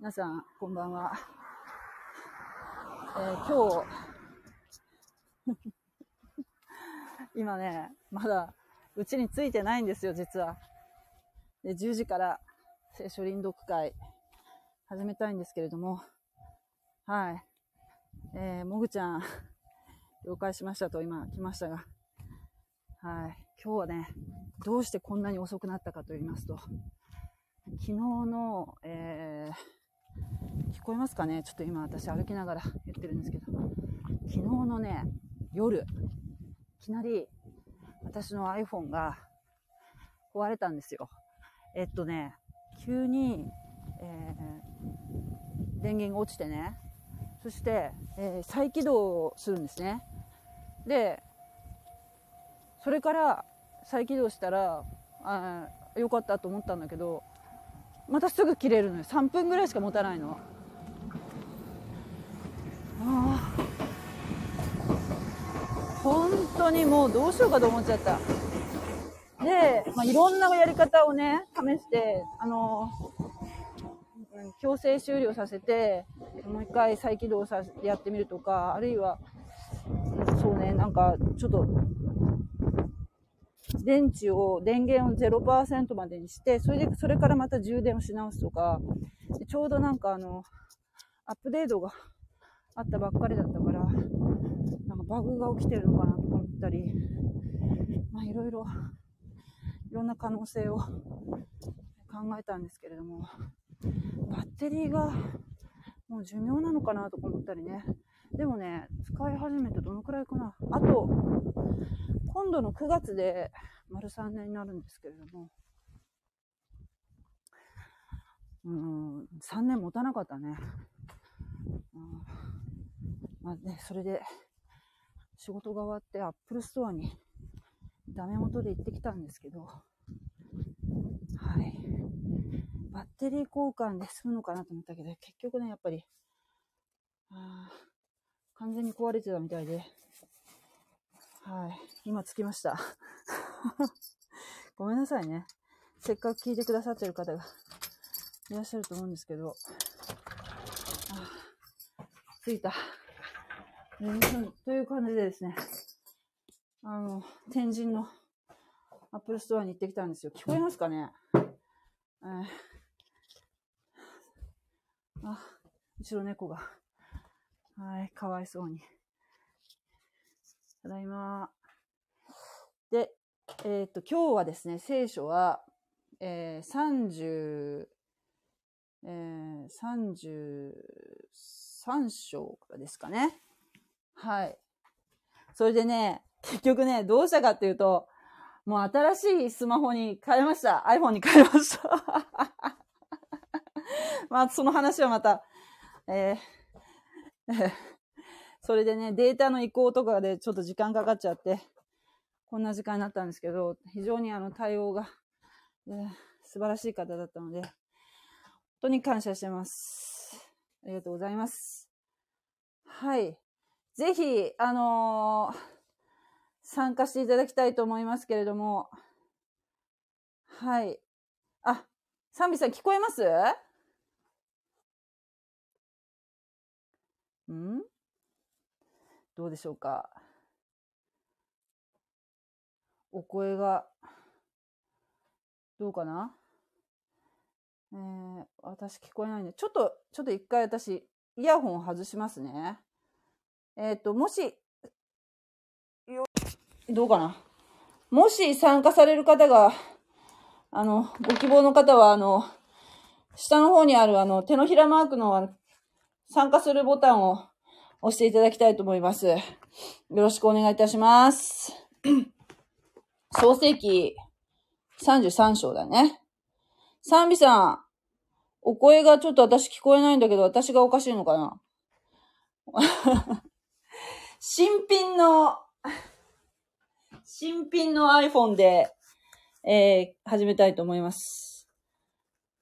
皆さん、こんばんは。えー今日、今ね、まだ、うちに着いてないんですよ、実は。で、10時から、聖書臨読会、始めたいんですけれども、はい。えー、もぐちゃん、了解しましたと今来ましたが、はい。今日はね、どうしてこんなに遅くなったかと言いますと、昨日の、えー、聞こえますかね？ちょっと今私歩きながら言ってるんですけど、昨日のね、夜、いきなり私の iPhone が壊れたんですよ。えっとね、急に、えー、電源が落ちてね、そして、えー再起動するんですね。で、それから再起動したら、あよかったと思ったんだけど、またすぐ切れるのよ。3分ぐらいしか持たないの。ああ。本当にもうどうしようかと思っちゃった。で、まあ、いろんなやり方をね、試して、あの、強制終了させて、もう一回再起動させやってみるとか、あるいは、そうね、なんか、ちょっと、電池を、電源を0%までにして、それで、それからまた充電をし直すとか、ちょうどなんかあの、アップデートがあったばっかりだったから、なんかバグが起きてるのかなと思ったり、まあいろいろ、いろんな可能性を考えたんですけれども、バッテリーがもう寿命なのかなとか思ったりね。でもね、使い始めてどのくらいかな。あと、今度の9月で丸3年になるんですけれども、うん、3年持たなかったね。うんまあね、それで、仕事が終わって Apple Store にダメ元で行ってきたんですけど、はい。バッテリー交換で済むのかなと思ったけど、結局ね、やっぱり、あ完全に壊れてたみたいで、はい。今着きました。ごめんなさいね。せっかく聞いてくださってる方がいらっしゃると思うんですけど、あ着いた。という感じでですね、あの、天神の Apple Store に行ってきたんですよ。聞こえますかね？えーあ、後ろ猫が。はい、かわいそうに。ただいま。で、えっ、と、今日はですね、聖書は、えー、30、えー、33章からですかね。はい。それでね、結局ね、どうしたかっていうと、もう新しいスマホに変えました。iPhone に変えました。まあ、その話はまた、えーえーそれでね、データの移行とかでちょっと時間かかっちゃって、こんな時間になったんですけど、非常にあの対応が、えー素晴らしい方だったので、本当に感謝してます。ありがとうございます。はい。ぜひ、あのー参加していただきたいと思いますけれども、はい。あ、サンビさん聞こえます？ん？どうでしょうか？お声が、どうかな？えー、私聞こえないんで、ちょっと、ちょっと一回私、イヤホンを外しますね。えっ、と、もし、よどうかな？もし参加される方が、あの、ご希望の方は、あの、下の方にあるあの、手のひらマークの参加するボタンを押していただきたいと思います。よろしくお願いいたします。創世記33章だね。賛美さん、お声がちょっと私聞こえないんだけど、私がおかしいのかな？新品の、新品の iPhone で、えー始めたいと思います。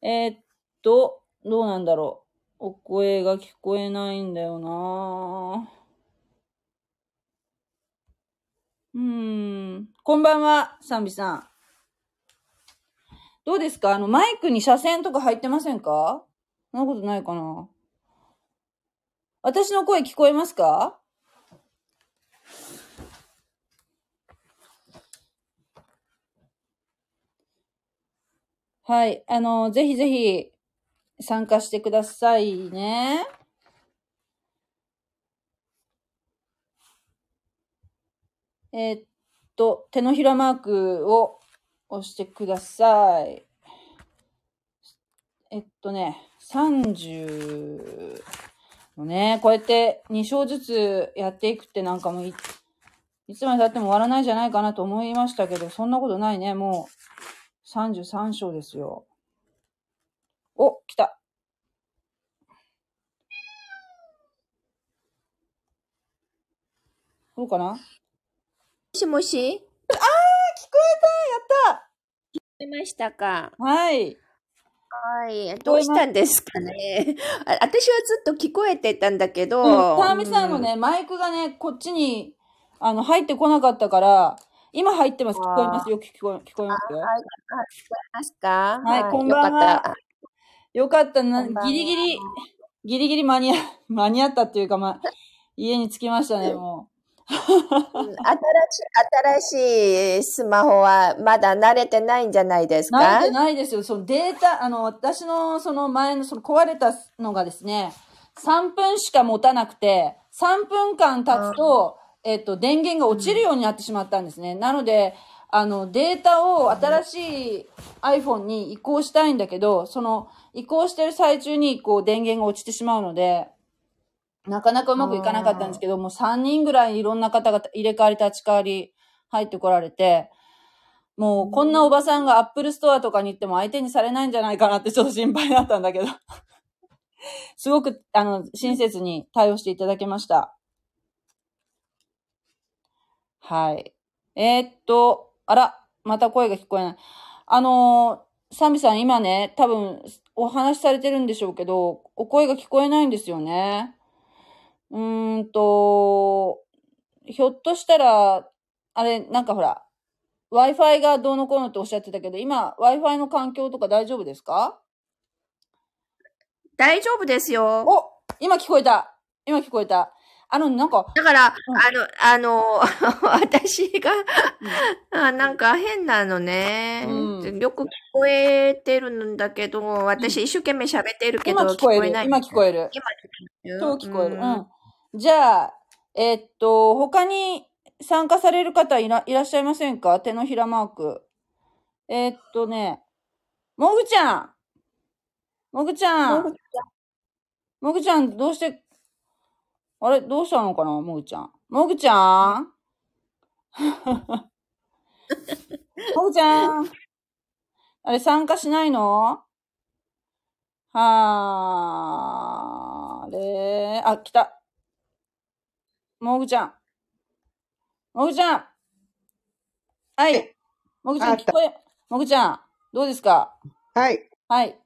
えーっと、どうなんだろう。お声が聞こえないんだよなうーん。こんばんは、サンビさん。どうですか？あの、マイクに車線とか入ってませんか？そんなことないかな。私の声聞こえますか？はい。あの、ぜひぜひ参加してくださいね。えーっと、手のひらマークを押してください。えっとね、30のね、こうやって2章ずつやっていくってなんかもうい、いつまで経っても終わらないじゃないかなと思いましたけど、そんなことないね。もう33章ですよ。お、来た。どうかな？もしもし？聞こえたやっ聞こえましたか？たはい。はい。どうしたんですかね？あ私はずっと聞こえてたんだけど。うん、ターミさんのね、マイクがね、こっちに、あの、入ってこなかったから、今入ってます。聞こえますよ。聞こえ、聞こえますよ。はい。あ聞こえますか？はいこんばんはよかった。な、ギリギリ、ギリギリ間に合、間に合ったっていうか、まあ、家に着きましたね、もうん新しい、新しいスマホはまだ慣れてないんじゃないですう。慣れかてないですよ。そのデータ、あの、私のその前の、その壊れたのがですね、3分しか持たなくて、3分間経つと、えっと、電源が落ちるようになってしまったんですね。なので、あの、データを新しい iPhone に移行したいんだけど、その、移行してる最中に、こう、電源が落ちてしまうので、なかなかうまくいかなかったんですけど、もう3人ぐらいいろんな方が入れ替わり立ち替わり入ってこられて、もうこんなおばさんが Apple Store とかに行っても相手にされないんじゃないかなってちょっと心配だったんだけど。すごく、あの、親切に対応していただけました。はい。えーっと、あら、また声が聞こえない。あのー、サミさん今ね、多分お話しされてるんでしょうけど、お声が聞こえないんですよね。うーんと、ひょっとしたら、あれ、なんかほら、Wi-Fi がどうのこうのっておっしゃってたけど、今、Wi-Fi の環境とか大丈夫ですか？大丈夫ですよ。お今聞こえた今聞こえた。あの、なんか、だから、うんあの、あの、私が、あなんか変なのね、うんよく聞こえてるんだけど、私一生懸命喋ってるけど、今聞こえる。ない。今聞こえる。今超聞こえる。ううんん。じゃあ、えっと、他に参加される方いらいらっしゃいませんか？手のひらマーク。えっとね、もぐちゃんもぐちゃんもぐちゃん、どうして、あれ？どうしたのかなもぐちゃん。もぐちゃん もぐちゃんあれ参加しないの？はーれー、あ、来た。もぐちゃん。もぐちゃん。はい。もぐちゃんあ聞こえ、もぐちゃん、どうですか？はい、はい。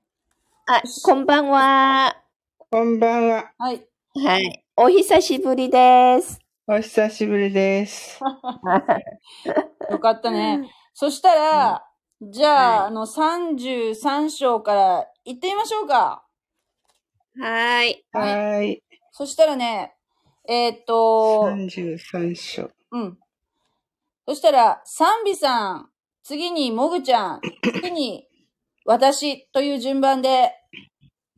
あ、こんばんは。こんばんは。はい。はい。お久しぶりです。お久しぶりです。よかったね。そしたら、じゃあ、はいあの、33章から行ってみましょうか。はい。はい。はい。そしたらね、えーっと、33章。うん。そしたら、サンビさん、次にもぐちゃん、次に私という順番で、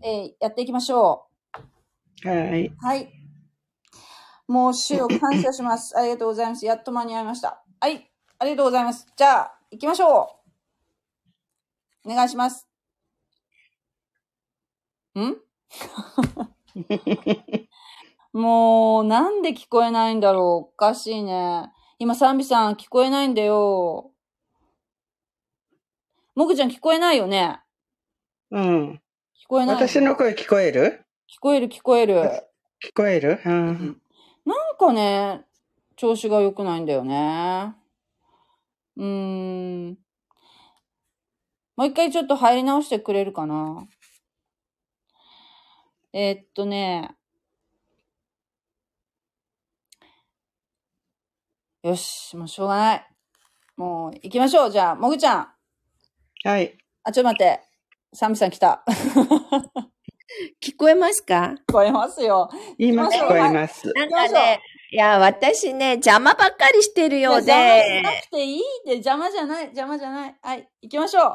えーやっていきましょはい。う。はい。もう、主を感謝します。ありがとうございます。やっと間に合いました。はい。ありがとうございます。じゃあ、行きましょう。お願いします。ん？もう、なんで聞こえないんだろう。おかしいね。今、サンビさん聞こえないんだよ。もぐちゃん聞こえないよね？うん。聞こえない。私の声聞こえる？聞こえる聞こえる。聞こえる？うん。かね、調子が良くないんだよね。うーん。もう一回ちょっと入り直してくれるかな。えーっとね。よし、もうしょうがない。もう行きましょう。じゃあ、もぐちゃん。はい。あ、ちょっと待って。サンビさん来た。聞こえますか？聞こえますよ。今聞こえます。なんかね、いや、私ね、邪魔ばっかりしてるよういや邪魔しで、なくていいって、邪魔じゃない、邪魔じゃない。はい、行きましょう。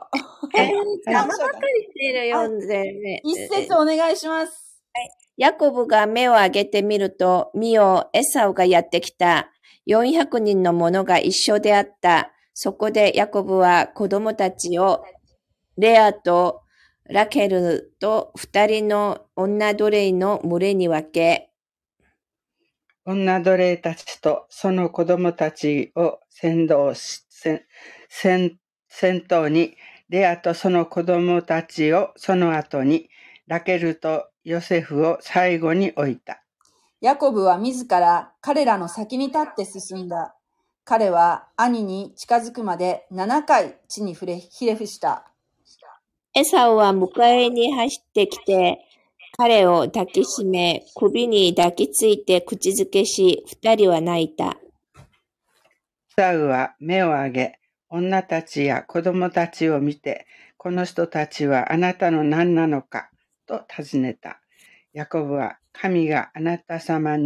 え 邪魔ばっかりしてるようでね。一節お願いします。ヤコブが目を上げてみると、見よ、エサウがやってきた。400人の者が一緒であった。そこでヤコブは子供たちを、レアとラケルと二人の女奴隷の群れに分け、女奴隷たちとその子供たちを先導し、先先先頭に、レアとその子供たちをその後に、ラケルとヨセフを最後に置いた。ヤコブは自ら彼らの先に立って進んだ。彼は兄に近づくまで7回地に触れひれ伏した。エサウは迎えに走ってきて、彼を抱きしめ、首に抱きついて口づけし、二人は泣いた。サウは目を上げ、女たちや子供たちを見て、この人たちはあなたの何なのかと尋ねた。ヤコブは神があなた様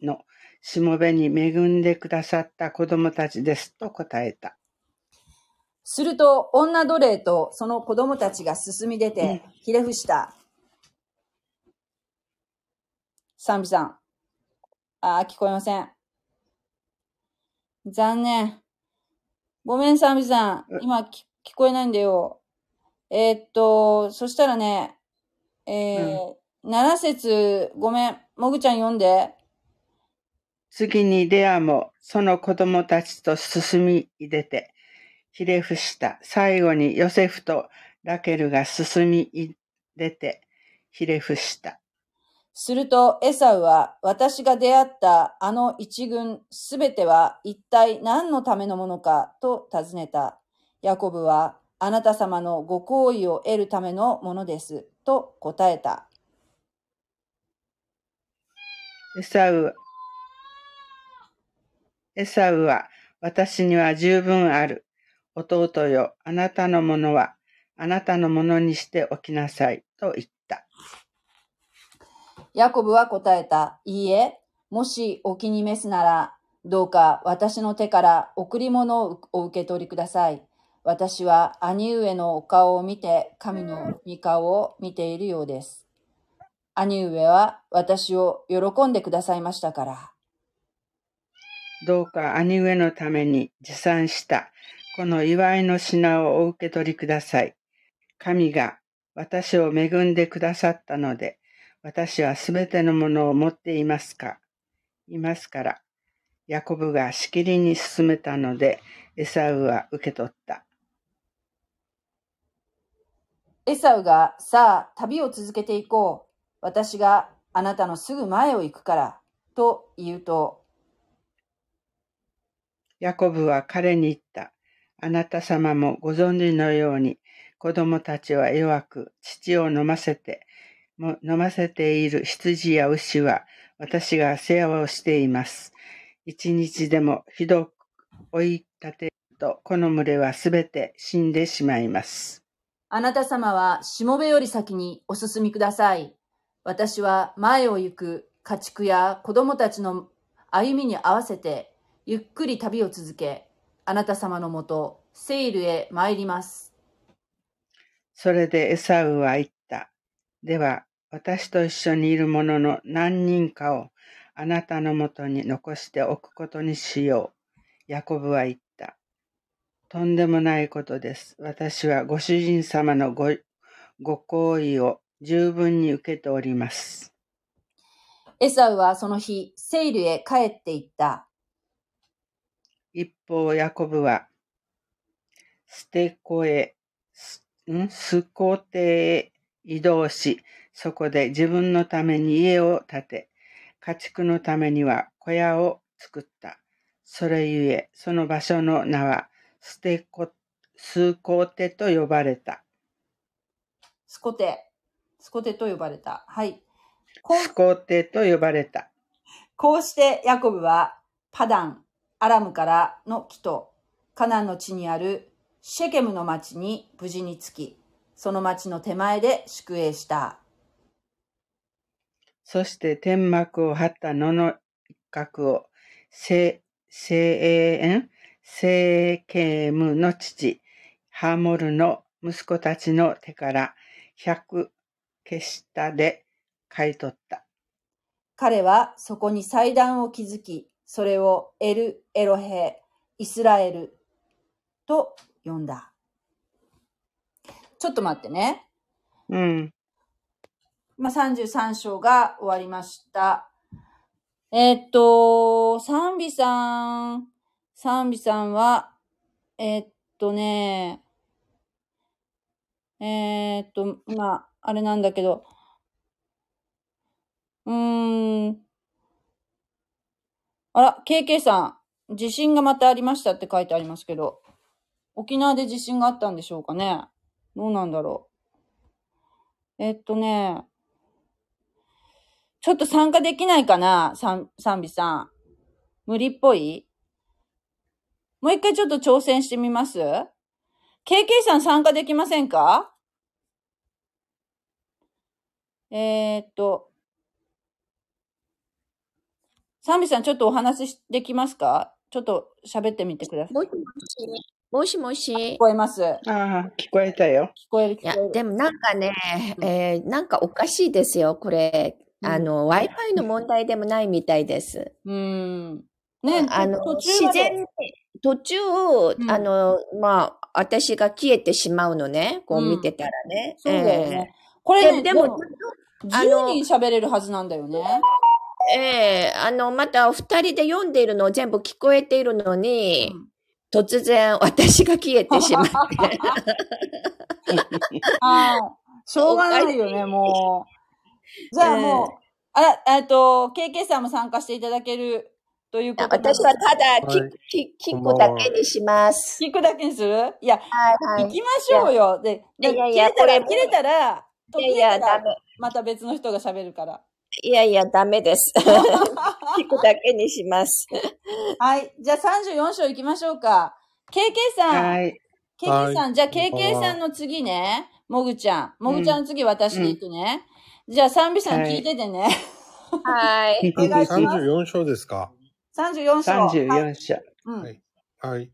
のしもべに恵んでくださった子供たちですと答えた。すると女奴隷とその子供たちが進み出てひれ伏した。賛美さん。ああ、聞こえません。残念。ごめん、賛美さん。今、き聞こえないんだよ。えーっと、そしたらね、えー7節、ごめん。もぐちゃん読んで。次にレアもその子供たちと進み出て、ひれ伏した。最後にヨセフとラケルが進み出て、ひれ伏した。するとエサウは私が出会ったあの一軍すべては一体何のためのものかと尋ねた。ヤコブはあなた様のご好意を得るためのものですと答えた。エサウ、エサウは、私には十分ある。弟よ、あなたのものは、あなたのものにしておきなさい。と言った。ヤコブは答えた。いいえ、もしお気に召すなら、どうか私の手から贈り物をお受け取りください。私は兄上のお顔を見て、神の御顔を見ているようです。兄上は私を喜んでくださいましたから。どうか兄上のために持参した、この祝いの品をお受け取りください。神が私を恵んでくださったので、私はすべてのものを持っていますか？いますから。ヤコブがしきりに進めたので、エサウは受け取った。エサウが、さあ、旅を続けていこう。私があなたのすぐ前を行くから。と言うと、ヤコブは彼に言った。あなた様もご存知のように、子供たちは弱く、乳を飲ませて、も飲ませている羊や牛は、私が世話をしています。一日でもひどく追い立てると、この群れはすべて死んでしまいます。あなた様はしもべより先にお進みください。私は前を行く家畜や子供たちの歩みに合わせて、ゆっくり旅を続け、あなた様のもと、セイルへ参ります。それでエサウは言った。では、私と一緒にいる者の何人かをあなたのもとに残しておくことにしよう。ヤコブは言った。とんでもないことです。私はご主人様のごご好意を十分に受けております。エサウはその日、セイルへ帰って行った。一方、ヤコブは、ステコへ、スん？スコテへ移動し、そこで自分のために家を建て、家畜のためには小屋を作った。それゆえ、その場所の名は、ステコ、スコテと呼ばれた。スコテ。スコテと呼ばれた。はい。スコテと呼ばれた。こうしてヤコブはパダン、アラムからの木とカナンの地にあるシェケムの町に無事に着き、その町の手前で宿営した。そして天幕を張った野の一角を、せ、せ、んセーケムの父、ハモルの息子たちの手から百消したで買い取った。彼はそこに祭壇を築き、それをエル・エロヘ、イスラエルと呼んだ。ちょっと待ってね。うん。まあ、33章が終わりました。えーっと、賛美さん、賛美さんは、えーっとね、えーっと、まあ、あれなんだけど、うーん、あら、KK さん、地震がまたありましたって書いてありますけど、沖縄で地震があったんでしょうかね？どうなんだろう。えっとね、ちょっと参加できないかな？賛賛美さん。無理っぽい？もう一回ちょっと挑戦してみます ?KK さん参加できませんか？えーっと、賛美さんちょっとお話しできますか？ちょっと喋ってみてください。もしもし。もしもし聞。こえます？聞ああ、聞こえたよ。こえる聞いやこえ、る。でもなんかね、うんえーなんかおかしいですよ、これ。あの、Wi-Fi の問題でもないみたいです。うーん。ね、あの、自然に、途中、うんあの、まあ、私が消えてしまうのね、こう見てたらね。そうだよえね。これね、えでも、でも、あの10人喋れるはずなんだよね。ええあの、また二人で読んでいるの全部聞こえているのに、うん突然私が消えてしまって。あ あ、しょうがないよね、もう。じゃあもう、あら、えっと、KK さんも参加していただけるということで私はただ聞,、はい聞聞くだけにします。聞くだけにする？いや、はいはい。行きましょうよ。で、でいやいや切れたら、これ切れたら、いやいや。また別の人が喋るから。いやいや、ダメです。聞くだけにします。はい。じゃあ34章行きましょうか。KK さん。はい。KK さん、はいじゃあ KK はさんの次ね、もぐちゃん。もぐちゃんの次私で行くね。じゃあ、賛美さんはい聞いててね。はい。お願いします。34章ですか34章。はい。34章。うんはいはい。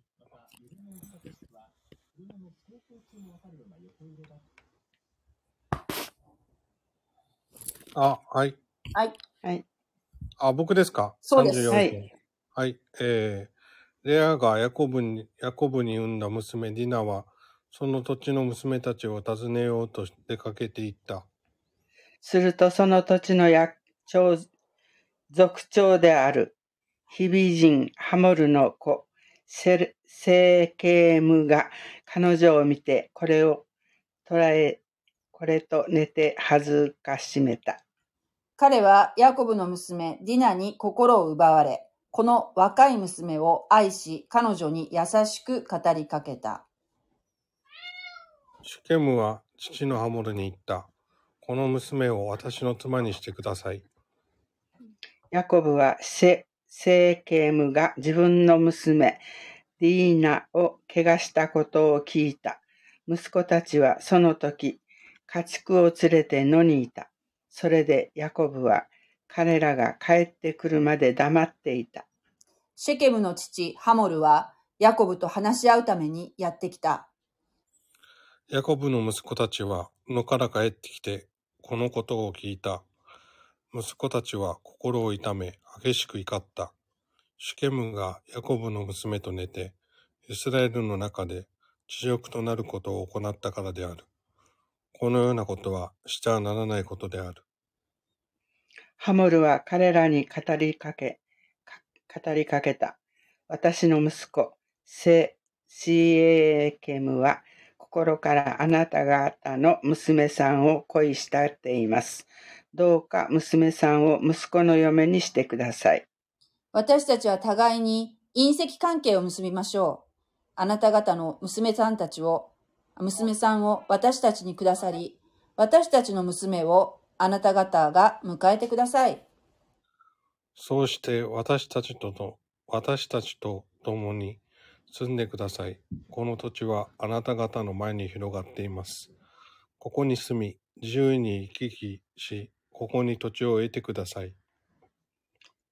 あ、はい。はい。はい。あ、僕ですか？そうです34章はい。はい。えー、レアがヤコブに、ヤコブに産んだ娘ディナは、その土地の娘たちを訪ねようと出かけていった。するとその土地の役長、族長である、ヒビ人ハモルの子、セルセーケームが彼女を見て、これを捉え、これと寝て恥ずかしめた。彼はヤコブの娘ディナに心を奪われ、この若い娘を愛し、彼女に優しく語りかけた。シュケムは父のハモルに言った。この娘を私の妻にしてください。ヤコブはセセーケームが自分の娘、ディーナを怪我したことを聞いた。息子たちはその時、家畜を連れて野にいた。それでヤコブは彼らが帰ってくるまで黙っていた。シェケムの父ハモルはヤコブと話し合うためにやってきた。ヤコブの息子たちは野から帰ってきて、このことを聞いた。息子たちは心を痛め、激しく怒った。シュケムがヤコブの娘と寝て、イスラエルの中で地獄となることを行ったからである。このようなことはしちゃならないことである。ハモルは彼らに語りかけ、か語りかけた。私の息子、セシエーケムは心からあなた方の娘さんを恋したっています。どうか娘さんを息子の嫁にしてください。私たちは互いに隕石関係を結びましょう。あなた方の娘さんたちを、娘さんを私たちにくださり、私たちの娘をあなた方が迎えてください。そうして私たちとと、私たちと共に住んでください。この土地はあなた方の前に広がっています。ここに住み、自由に行き来し、ここに土地を得てください。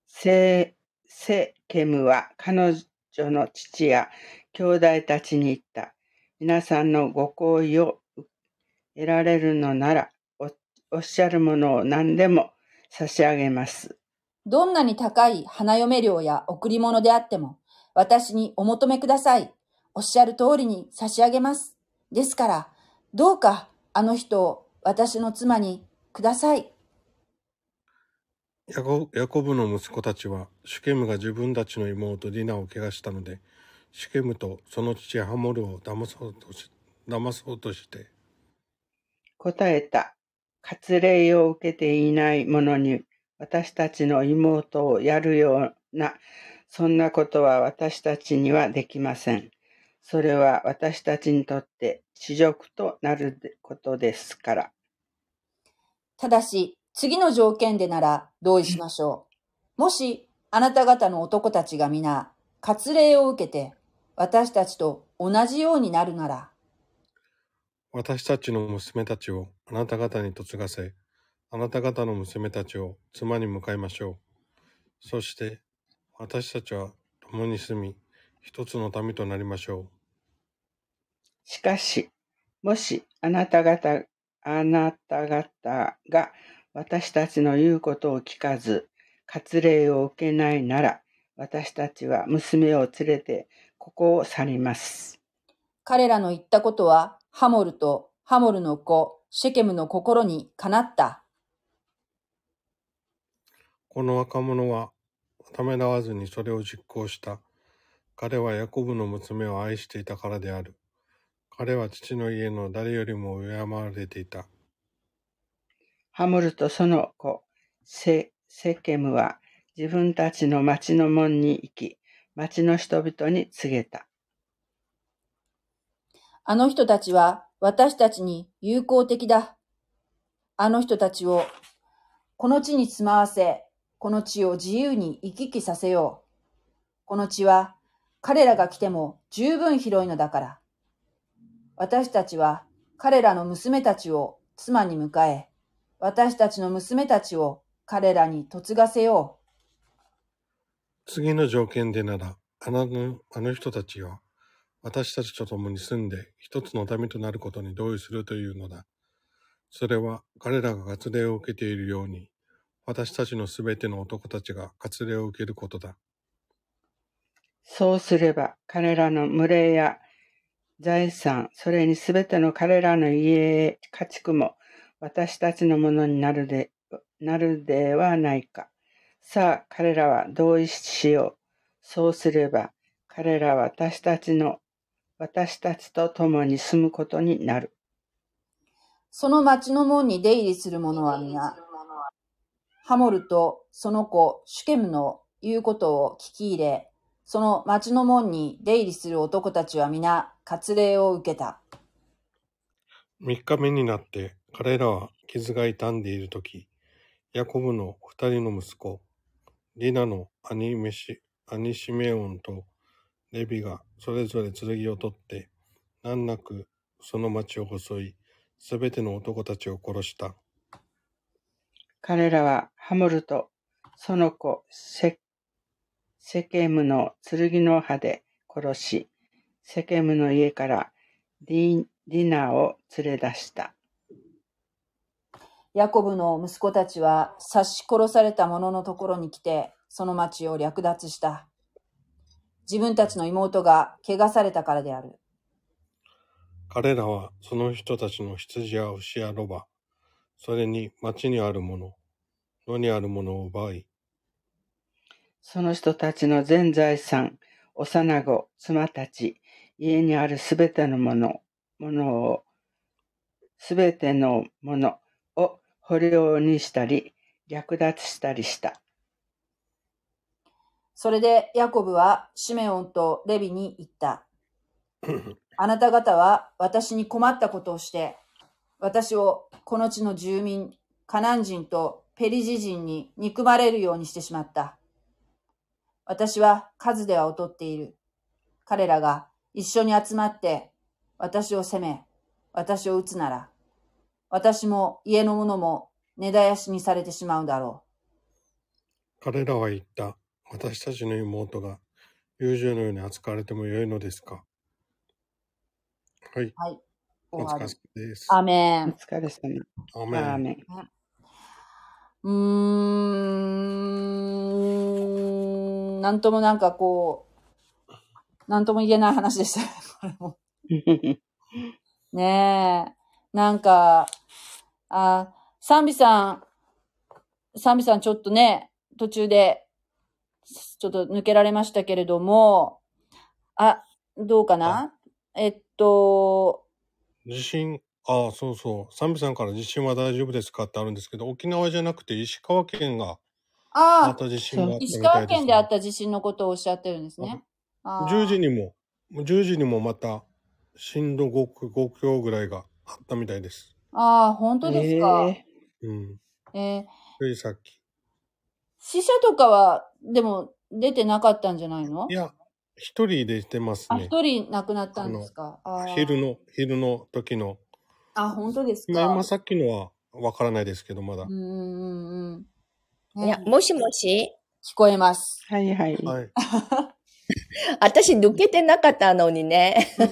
セセケムは彼女の父や兄弟たちに言った。皆さんのご好意を得られるのなら、おおっしゃるものを何でも差し上げます。どんなに高い花嫁料や贈り物であっても、私にお求めください。おっしゃる通りに差し上げます。ですから、どうかあの人を私の妻にください。ヤコヤコブの息子たちは、シュケムが自分たちの妹ディナを怪我したので、シュケムとその父ハモルを騙そうとし騙そうとして、答えた。割礼を受けていない者に私たちの妹をやるような、そんなことは私たちにはできません。それは私たちにとって恥辱となることですから。ただし、次の条件でなら同意しましょう。もし、あなた方の男たちが皆、割礼を受けて、私たちと同じようになるなら、私たちの娘たちをあなた方に嫁がせ、あなた方の娘たちを妻に迎えましょう。そして、私たちは共に住み、一つの民となりましょしかし、もしあなた方、あなた方が私たちの言うことを聞かず、割礼を受けないなら、私たちは娘を連れてここを去ります。彼らの言ったことは、ハモルとハモルの子、シェケムの心にかなった。う。この若者はためらわずにそれを実行した。彼はヤコブの娘を愛していたからである。彼は父の家の誰よりも敬われていた。ハムルとその子、セセケムは自分たちの町の門に行き、町の人々に告げた。あの人たちは私たちに友好的だ。あの人たちをこの地に住まわせ、この地を自由に行き来させよう。この地は彼らが来ても十分広いのだから。私たちは彼らの娘たちを妻に迎え、私たちの娘たちを彼らに嫁がせよう。次の条件でなら、あのあの人たちは、私たちと共に住んで一つの民となることに同意するというのだ。それは彼らが割礼を受けているように、私たちのすべての男たちが割礼を受けることだ。そうすれば彼らの群れや財産、それにすべての彼らの家、家畜も私たちのものになるで、なるではないか。さあ、彼らは同意しよう。そうすれば、彼らは私たちの、私たちと共に住むことになる。その町の門に出入りする者は皆、ハモルとその子シュケムの言うことを聞き入れ、その町の門に出入りする男たちは皆、割礼を受けた。三日目になって彼らは傷が痛んでいるとき、ヤコブの二人の息子、リナの兄メシ兄シメオンとレビがそれぞれ剣を取って、難なくその町を襲い、すべての男たちを殺した。彼らはハムルとその子セセケムの剣の刃で殺し、セケムの家からディディナを連れ出した。ヤコブの息子たちは刺し殺された者のところに来て、その町を略奪した。自分たちの妹が怪我されたからである。彼らはその人たちの羊や牛やロバ、それに町にあるもの、野にあるものを奪い、その人たちの全財産、幼子、妻たち、家にあるすべてのもの、ものを、すべてのものを捕虜にしたり、略奪したりした。それでヤコブはシメオンとレビに言った。あなた方は私に困ったことをして、私をこの地の住民、カナン人とペリジ人に憎まれるようにしてしまった。私は数では劣っている。彼らが一緒に集まって私を責め、私を撃つなら、私も家の者も根絶やしにされてしまうだろ彼らは言った。私たちの妹が友情のように扱われてもよいのですか？はい。う。はい。お疲れ様です。アメおン。疲れ様。アメン。アーメン。うーん。なんともなんかこう、なんとも言えない話でした。ねえ。なんか、あ、サンビさん、サンビさんちょっとね、途中で、ちょっと抜けられましたけれども、あ、どうかな？えっと、地震、ああ、そうそう。サンビさんから地震は大丈夫ですかってあるんですけど、沖縄じゃなくて石川県がああ、また地震があったみたいです、石川県であった地震のことをおっしゃってるんですね。あー10時にも、10時にもまた震度 5, 5強ぐらいがあったみたいです。ああ、本当ですか。えうん。えーついさっき。死者とかは、でも、出てなかったんじゃないの？いや、一人でしてますあ、ね。一人亡くなったんですか？あー昼の、昼の時の。あ、本当ですまあ、か？今。さっきのはわからないですけど、まだうん。うんうんうん。ねいや、もしもし？聞こえます。はいはい。はい。私抜けてなかったのにね。うん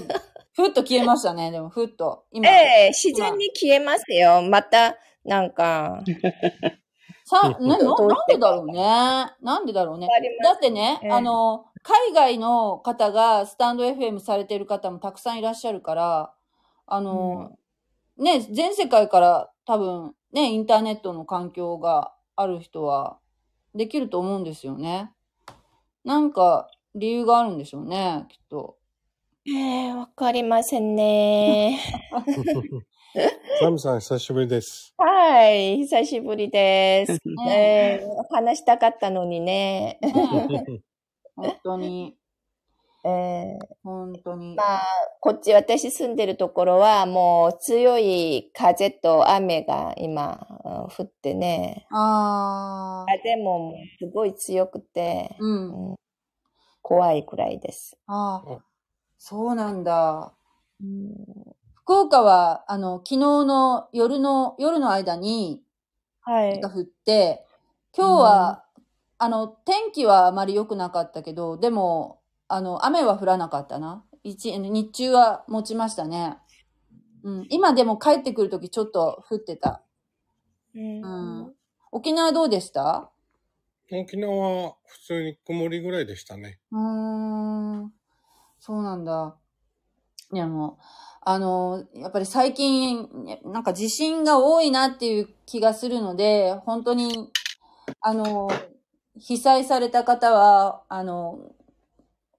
ふっと消えましたね、でも、ふっと。今、ええ自然に消えますよ。また、なんか、さ、うんな、なんでだろうね。なんでだろうね。だってね、ええあの、海外の方がスタンド FM されてる方もたくさんいらっしゃるから、あの、ね、全世界から多分ね、インターネットの環境がある人はできると思うんですよね。なんか理由があるんでしょうね、きっと。ええわかりませんね。サムさん、久しぶりです。はい、久しぶりです。ね ええ話したかったのにね。ね本当に、ええ本当に。まあ、こっち私住んでるところはもう強い風と雨が今うん降ってね。ああ、風もすごい強くて、うん。うん怖いくらいです。あああ、そうなんだ。うん福岡は、あの、昨日の夜の、夜の間に、はいが。降って、今日は、あの、天気はあまり良くなかったけど、でも、あの、雨は降らなかったな。一、日中は持ちましたね。うん。今でも帰ってくるときちょっと降ってた。うんうん。沖縄どうでした？沖縄は普通に曇りぐらいでしたね。うーん。そうなんだ。いやもう、あの、やっぱり最近、なんか地震が多いなっていう気がするので、本当に、あの、被災された方は、あの、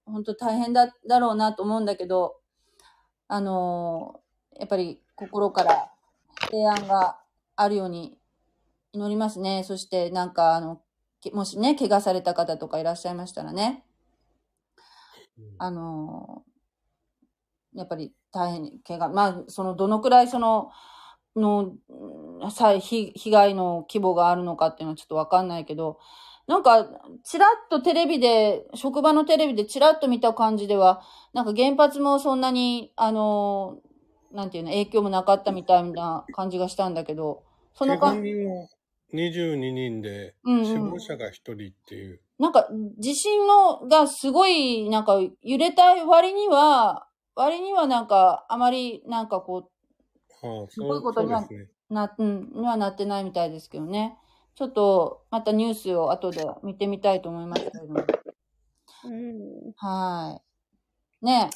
本当大変だ、だろうなと思うんだけど、あの、やっぱり心から平安があるように祈りますね。そしてなんかあの、けもしね、怪我された方とかいらっしゃいましたらね、あの、やっぱり大変に怪我、まあ、その、どのくらいその、の、被被害の規模があるのかっていうのはちょっとわかんないけど、なんか、ちらっとテレビで、職場のテレビでちらっと見た感じでは、なんか原発もそんなに、あの、なんていうの、影響もなかったみたいな感じがしたんだけど、その怪我か、人は22人で、うんうん死亡者が1人っていう。なんか、地震のがすごい、なんか、揺れた割には、割にはなんか、あまり、なんかこはあ、すごいことにはね。う、な、うん、にはなってないみたいですけどね。ちょっと、またニュースを後で見てみたいと思いますけれども。うんはい。ね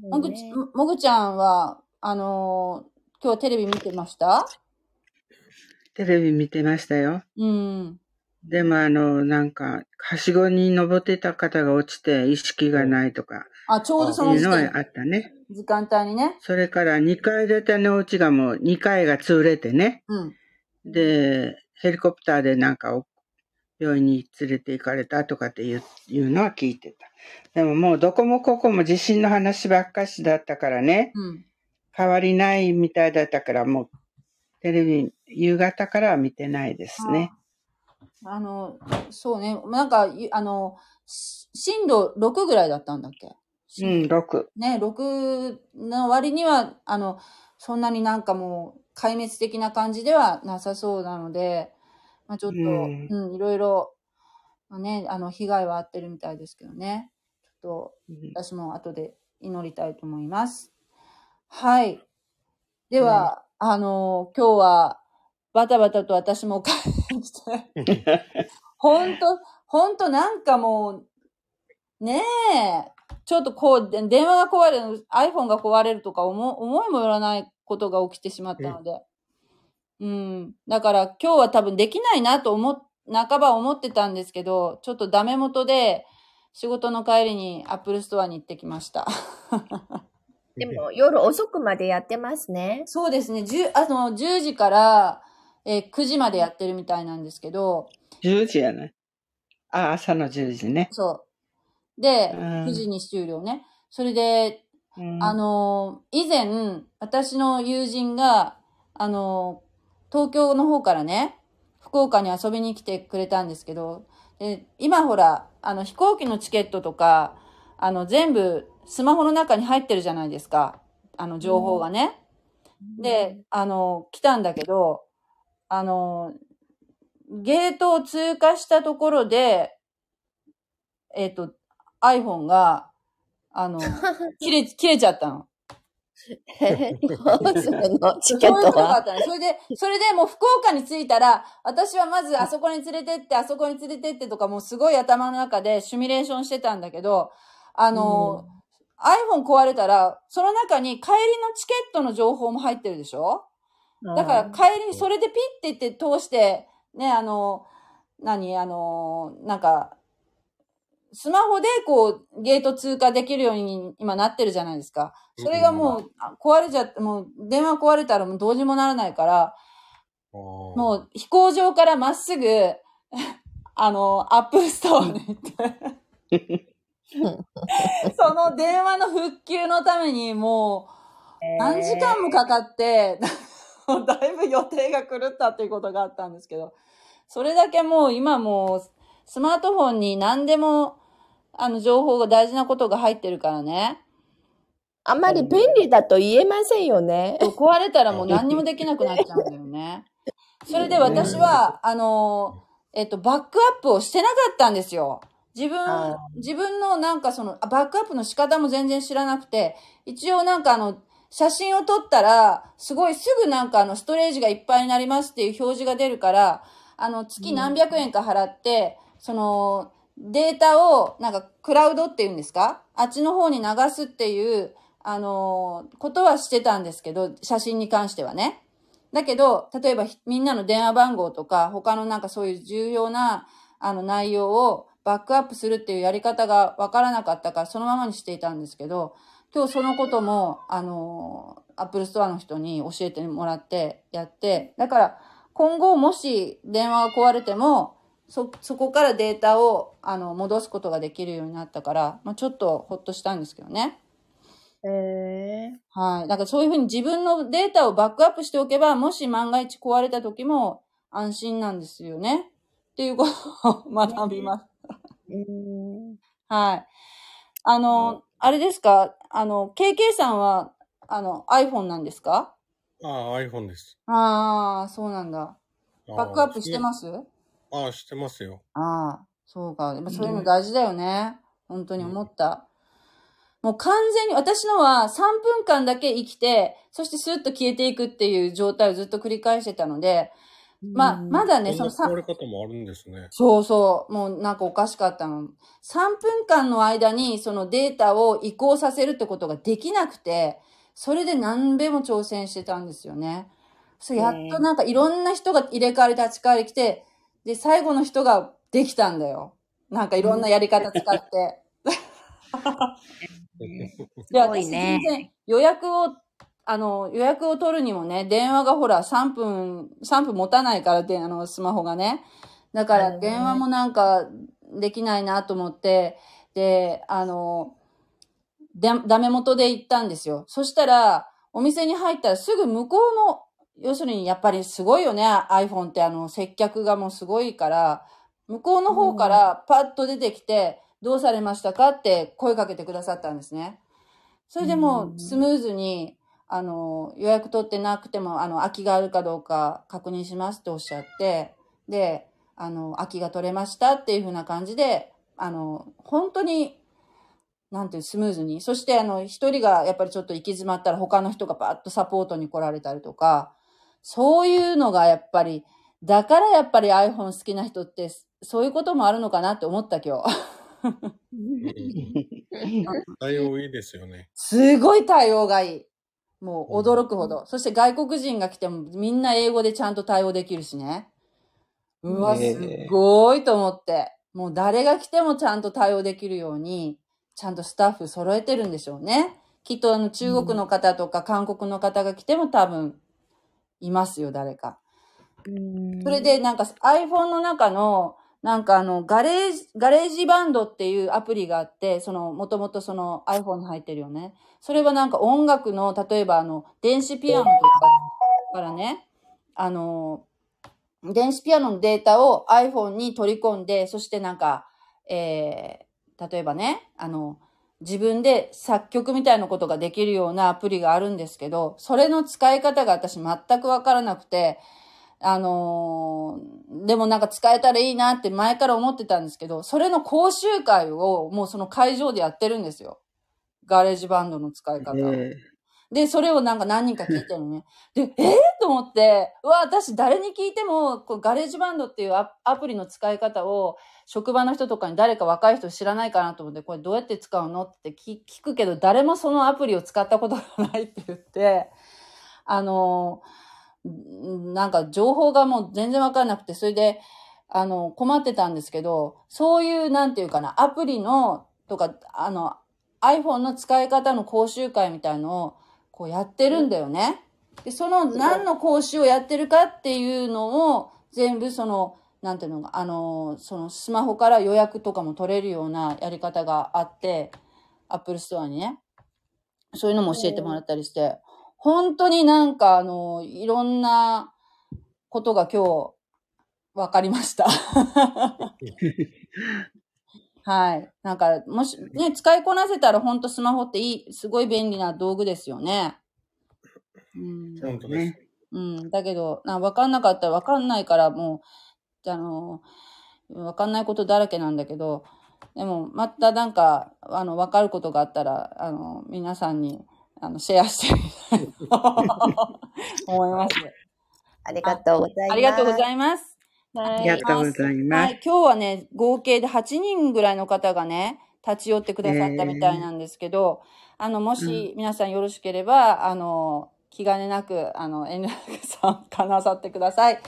え、もぐち、もぐちゃんは、あのー今日テレビ見てました？テレビ見てましたよ。うん。でもあの、なんか、はしごに登ってた方が落ちて意識がないとか、あ、ちょうどその時点いうのは、あったね。時間帯にね。それから2階建てのうちがもう2階が潰れてね。うん。で、ヘリコプターでなんかお病院に連れて行かれたとかっていういうのは聞いてた。でももうどこもここも地震の話ばっかしだったからね。うん。変わりないみたいだったからもうテレビ夕方からは見てないですね。あの、そうね。なんか、ゆあの、し震度6ぐらいだったんだっけ？うん、6。ね、6の割には、あの、そんなになんかもう、壊滅的な感じではなさそうなので、まあ、ちょっと、うんうん、いろいろ、まあね、あの、被害はあってるみたいですけどね。ちょっと、うん私も後で祈りたいと思います。はい。では、あの、今日は、バタバタと私も帰ってきて、ほんと、ほんとなんかもう、ねえ、ちょっとこう、で電話が壊れる、iPhone が壊れるとか思思いもよらないことが起きてしまったので。うん。だから今日は多分できないなと思っ、半ば思ってたんですけど、ちょっとダメ元で仕事の帰りに Apple ストアに行ってきました。でも夜遅くまでやってますね。そうですね。10, あの10時から、えー9時までやってるみたいなんですけど、10時やね。あ、朝の10時ね。そう。で、うん9時に終了ね。それで、うんあのー以前、私の友人が、あのー東京の方からね、福岡に遊びに来てくれたんですけど、で今ほら、あの、飛行機のチケットとか、あの、全部スマホの中に入ってるじゃないですか。あの、情報がね。で、あの、来たんだけど、あの、ゲートを通過したところで、えっ、と、iPhone が、あの、切れ、切れちゃったの。どうするのチケットは？それで、それでもう福岡に着いたら、私はまずあそこに連れてって、あそこに連れてってとか、もうすごい頭の中でシミュレーションしてたんだけど、あの、iPhone 壊れたら、その中に帰りのチケットの情報も入ってるでしょ？だから帰りにそれでピッて言って通して、ね、あの、何、あの、なんか、スマホでこう、ゲート通過できるように今なってるじゃないですか。それがもう、あ壊れちゃって、もう電話壊れたらもうどうにもならないから、ももう飛行場からまっすぐ、あの、 Apple Store に行って、その電話の復旧のためにもう、何時間もかかって、だいぶ予定が狂ったっていうことがあったんですけど、それだけもう今もうスマートフォンに何でもあの情報が大事なことが入ってるからね。あんまり便利だと言えませんよね。壊れたらもう何にもできなくなっちゃうんだよね。それで私は、あの、えっと、バックアップをしてなかったんですよ。自分あ、自分のなんかその、あバックアップの仕方も全然知らなくて、一応なんかあの、写真を撮ったら、すごいすぐなんかあの、ストレージがいっぱいになりますっていう表示が出るから、あの、月何百円か払って、その、データを、なんか、クラウドっていうんですか？あっちの方に流すっていう、あのことはしてたんですけど、写真に関してはね。だけど、例えばみんなの電話番号とか、他のなんかそういう重要な、あの内容をバックアップするっていうやり方がわからなかったから、そのままにしていたんですけど、今日そのことも、あの、 Apple Store の人に教えてもらってやって、だから今後もし電話が壊れても、そ、そこからデータを、あの、戻すことができるようになったから、まあちょっとほっとしたんですけどね。へはい。だからそういうふうに自分のデータをバックアップしておけば、もし万が一壊れた時も安心なんですよね。っていうことを学びます。ーうんはい。あの、あれですか？あの、KK さんは、あの、iPhone なんですか？ああ、iPhone です。ああ、そうなんだ。バックアップしてすます？ああ、してますよ。ああ、そうか。やっぱそういうの大事だよね。本当に思った。もう完全に、私のは3分間だけ生きて、そしてスッと消えていくっていう状態をずっと繰り返してたので、まあ、まだね、その3そんな壊れ方もあるんですね。そうそう。もうなんかおかしかったの。3分間の間にそのデータを移行させるってことができなくて、それで何べも挑戦してたんですよね。それやっとなんかいろんな人が入れ替わり立ち替わり来て、で、最後の人ができたんだよ。なんかいろんなやり方使って。で、すごい私ね全然予約を、あの、予約を取るにもね、電話がほら3分、3分持たないから、で、あの、スマホがね。だから電話もなんかできないなと思って、で、あの、でダメ元で行ったんですよ。そしたら、お店に入ったらすぐ向こうの、要するにやっぱりすごいよね、iPhone ってあの、接客がもうすごいから、向こうの方からパッと出てきて、どうされましたかって声かけてくださったんですね。それでもうスムーズに、あの、予約取ってなくても、あの、空きがあるかどうか確認しますっておっしゃって、で、あの、空きが取れましたっていう風な感じで、あの、本当に、なんていう、スムーズに。そして、あの、一人がやっぱりちょっと行き詰まったら他の人がバーッとサポートに来られたりとか、そういうのがやっぱり、だからやっぱり iPhone 好きな人って、そういうこともあるのかなって思った今日。対応いいですよね。すごい対応がいい。もう驚くほど。そして外国人が来てもみんな英語でちゃんと対応できるしね。うわ、ねすえごいと思って。もう誰が来てもちゃんと対応できるように、ちゃんとスタッフ揃えてるんでしょうね。きっとあの中国の方とか韓国の方が来ても多分いますよ、誰か。それでなんか iPhone の中のなんかあの Garage、GarageBand っていうアプリがあって、そのもともとその iPhone に入ってるよね。それはなんか音楽の、例えばあの電子ピアノとかからね、あの、電子ピアノのデータを iPhone に取り込んで、そしてなんか、えー、例えばね、あの、自分で作曲みたいなことができるようなアプリがあるんですけど、それの使い方が私全くわからなくて、あのーでもなんか使えたらいいなって前から思ってたんですけど、それの講習会をもうその会場でやってるんですよ。 GarageBand の使い方を。えで、それをなんか何人か聞いてるのね。で、えー、と思って、うわ、私誰に聞いても、こう GarageBand っていうアアプリの使い方を、職場の人とかに誰か若い人知らないかなと思って、これどうやって使うのって聞聞くけど、誰もそのアプリを使ったことがないって言って、あの、んなんか情報がもう全然わかんなくて、それで、あの、困ってたんですけど、そういう、なんていうかな、アプリの、とか、あの、iPhone の使い方の講習会みたいのを、こうやってるんだよね。で、その何の講習をやってるかっていうのを、全部その、なんていうのか、あの、そのスマホから予約とかも取れるようなやり方があって、Apple Store にね。そういうのも教えてもらったりして、本当になんかあの、いろんなことが今日分かりました。はい。なんか、もし、ね、使いこなせたら本当スマホっていい、すごい便利な道具ですよね。うん。本当。ね。うん。だけど、な分かんなかったら分かんないからもう、あの、分かんないことだらけなんだけど、でも、またなんか、あの、分かることがあったら、あの、皆さんに、あの、シェアしてみたいと思います。ありがとうございます。ありがとうございます。あありがとうございます。はい、今日はね、合計で8人ぐらいの方がね、立ち寄ってくださったみたいなんですけど、あの、もし皆さんよろしければ、あの、気兼ねなく、あの、遠慮なく参加なさってください。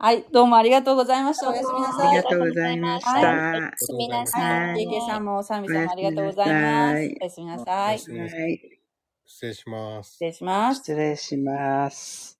はい、どうもありがとうございました。おやすみなさい。ありがとうございました。はいおやすみなさはいい。ね。KK さんも、サミさんもありがとうございます。おやすみなさい。失礼します失。礼します。失礼します。